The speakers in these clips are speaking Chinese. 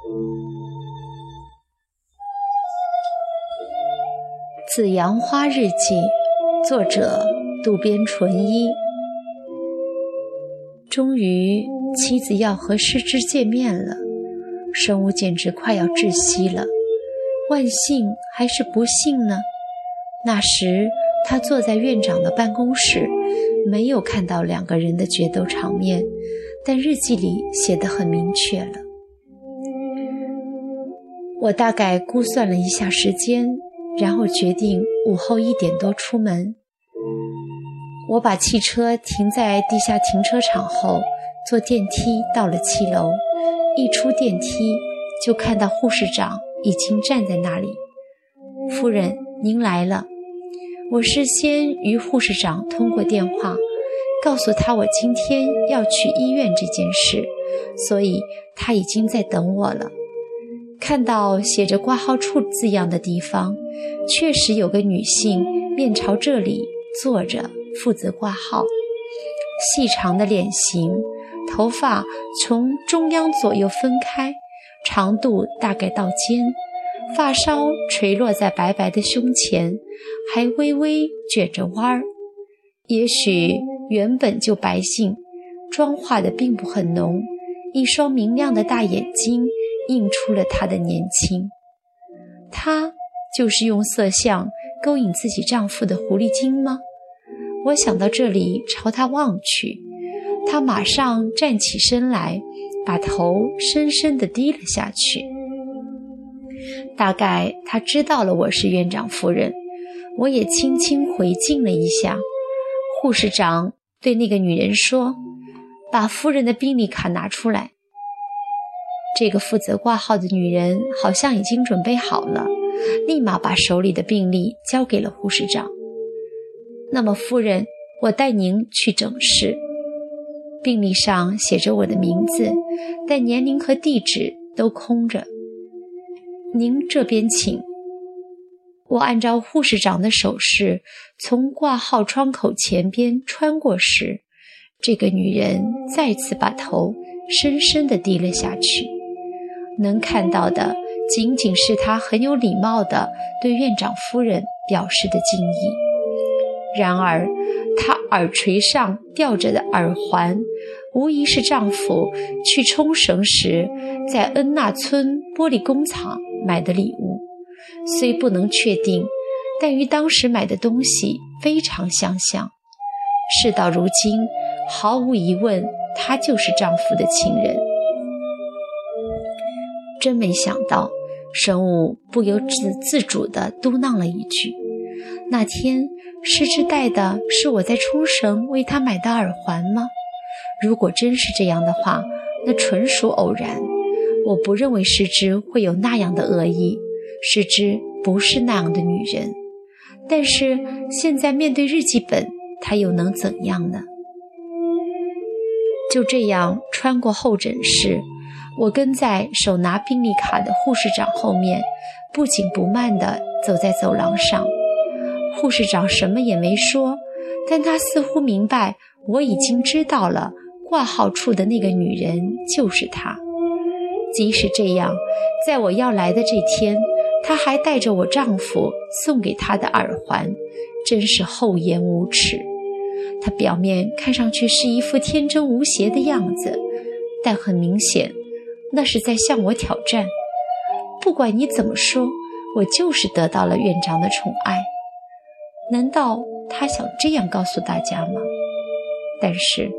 《紫阳花日记》，作者渡边淳一。终于，妻子要和师之见面了，生物简直快要窒息了。万幸还是不幸呢？那时他坐在院长的办公室，没有看到两个人的决斗场面，但日记里写得很明确了。我大概估算了一下时间。然后决定午后一点多出门。我把汽车停在地下停车场后，坐电梯到了七楼。一出电梯，就看到护士长已经站在那里。夫人，您来了。我事先与护士长通过电话，告诉他我今天要去医院这件事，所以他已经在等我了。看到写着挂号处字样的地方，确实有个女性面朝这里坐着，负责挂号。细长的脸型，头发从中央左右分开，长度大概到肩，发梢垂落在白白的胸前，还微微卷着弯儿。也许原本就白净，妆化的并不很浓，一双明亮的大眼睛。映出了她的年轻，她就是用色相勾引自己丈夫的狐狸精吗？我想到这里，朝她望去，她马上站起身来，把头深深地低了下去。大概她知道了我是院长夫人，我也轻轻回敬了一下。护士长对那个女人说：“把夫人的病历卡拿出来。”这个负责挂号的女人好像已经准备好了，立马把手里的病历交给了护士长。那么，夫人，我带您去诊室。病历上写着我的名字，但年龄和地址都空着。您这边请。我按照护士长的手势，从挂号窗口前边穿过时，这个女人再次把头深深地低了下去。能看到的仅仅是他很有礼貌地对院长夫人表示的敬意。然而，她耳垂上吊着的耳环，无疑是丈夫去冲绳时在恩纳村玻璃工厂买的礼物。虽不能确定，但与当时买的东西非常相像。事到如今，毫无疑问，他就是丈夫的情人。真没想到，神武不由自自主地嘟囔了一句：“那天师之戴的是我在冲绳为他买的耳环吗？如果真是这样的话，那纯属偶然。我不认为师之会有那样的恶意，师之不是那样的女人。但是现在面对日记本，她又能怎样呢？”就这样穿过候诊室。我跟在手拿病历卡的护士长后面，不紧不慢地走在走廊上。护士长什么也没说，但他似乎明白我已经知道了挂号处的那个女人就是她。即使这样，在我要来的这天，她还带着我丈夫送给她的耳环，真是厚颜无耻。她表面看上去是一副天真无邪的样子，但很明显。那是在向我挑战。不管你怎么说，我就是得到了院长的宠爱。难道他想这样告诉大家吗？但是，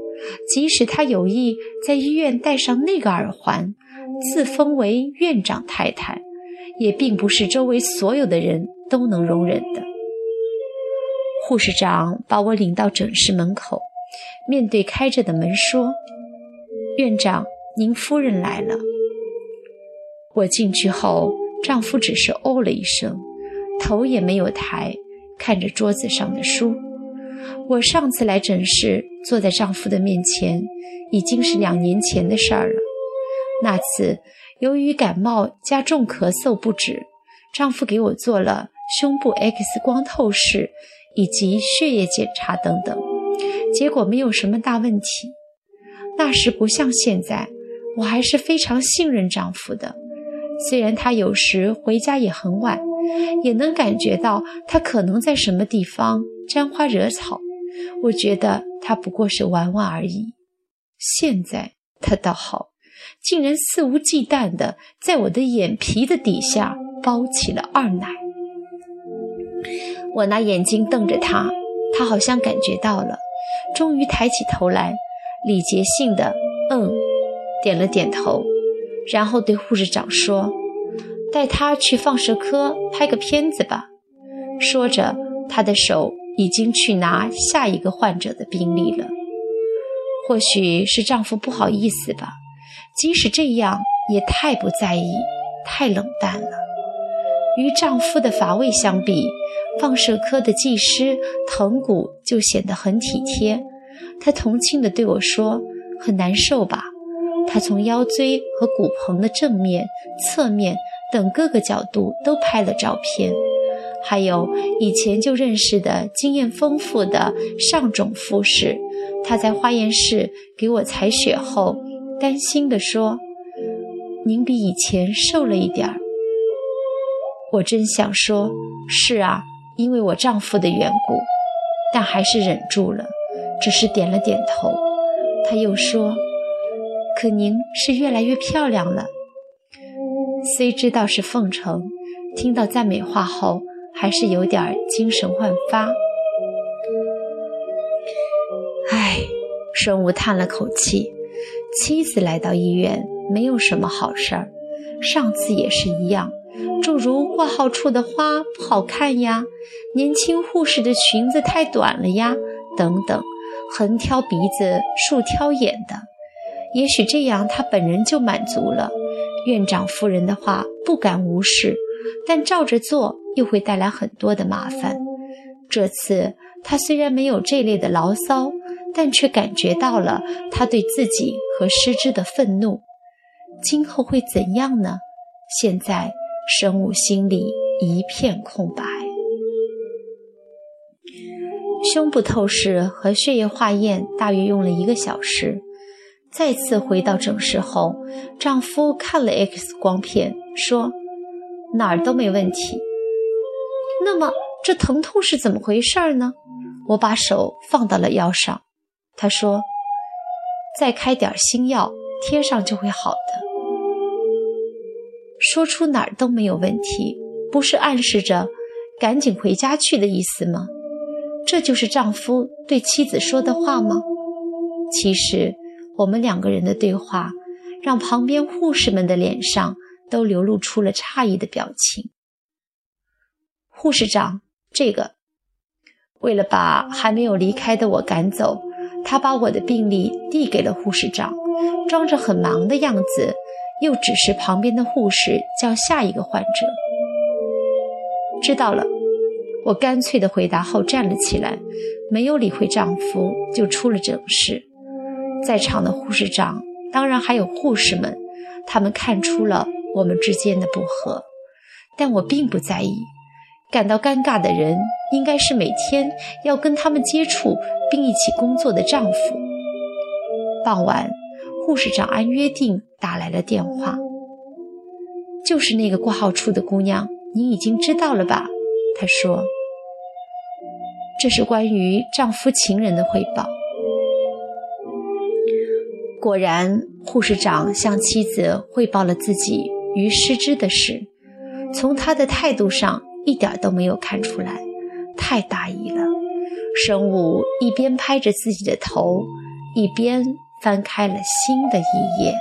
即使他有意在医院戴上那个耳环，自封为院长太太，也并不是周围所有的人都能容忍的。护士长把我领到诊室门口，面对开着的门说：“院长。”您夫人来了。我进去后，丈夫只是哦了一声，头也没有抬，看着桌子上的书。我上次来诊室，坐在丈夫的面前，已经是两年前的事儿了。那次由于感冒加重咳嗽不止，丈夫给我做了胸部 X 光透视以及血液检查等等，结果没有什么大问题。那时不像现在。我还是非常信任丈夫的，虽然他有时回家也很晚，也能感觉到他可能在什么地方沾花惹草。我觉得他不过是玩玩而已。现在他倒好，竟然肆无忌惮地在我的眼皮的底下包起了二奶。我拿眼睛瞪着他，他好像感觉到了，终于抬起头来，礼节性的嗯，点了点头，然后对护士长说：“带他去放射科拍个片子吧。”说着，他的手已经去拿下一个患者的病历了。或许是丈夫不好意思吧，即使这样，也太不在意，太冷淡了。与丈夫的乏味相比，放射科的技师藤谷就显得很体贴。他同情地对我说：“很难受吧？”他从腰椎和骨盆的正面、侧面等各个角度都拍了照片，还有以前就认识的经验丰富的上种护士。他在化验室给我采血后，担心地说：“您比以前瘦了一点儿。”我真想说，是啊，因为我丈夫的缘故，但还是忍住了，只是点了点头。他又说：“可您是越来越漂亮了。”虽知道是奉承，听到赞美话后，还是有点精神焕发。唉，生物叹了口气，妻子来到医院没有什么好事儿，上次也是一样。诸如挂号处的花不好看呀，年轻护士的裙子太短了呀，等等，横挑鼻子竖挑眼的。也许这样他本人就满足了。院长夫人的话不敢无视，但照着做又会带来很多的麻烦。这次他虽然没有这类的牢骚，但却感觉到了他对自己和师之的愤怒。今后会怎样呢？现在。生物心里一片空白。胸部透视和血液化验大约用了一个小时。再次回到诊室后，丈夫看了 X 光片，说哪儿都没问题。那么这疼痛是怎么回事呢？我把手放到了腰上，他说：“再开点新药，贴上就会好的。”说出哪儿都没有问题，不是暗示着赶紧回家去的意思吗？这就是丈夫对妻子说的话吗？其实，我们两个人的对话让旁边护士们的脸上都流露出了诧异的表情。护士长，这个，为了把还没有离开的我赶走，他把我的病历递给了护士长，装着很忙的样子。又指示旁边的护士叫下一个患者。知道了，我干脆的回答后站了起来，没有理会丈夫，就出了诊室。在场的护士长，当然还有护士们，他们看出了我们之间的不和，但我并不在意。感到尴尬的人，应该是每天要跟他们接触并一起工作的丈夫。傍晚。护士长按约定打来了电话，就是那个挂号处的姑娘，您已经知道了吧？她说：“这是关于丈夫情人的汇报。”果然，护士长向妻子汇报了自己与失之的事，从他的态度上一点都没有看出来，太大意了。生物一边拍着自己的头，一边。翻开了新的一页。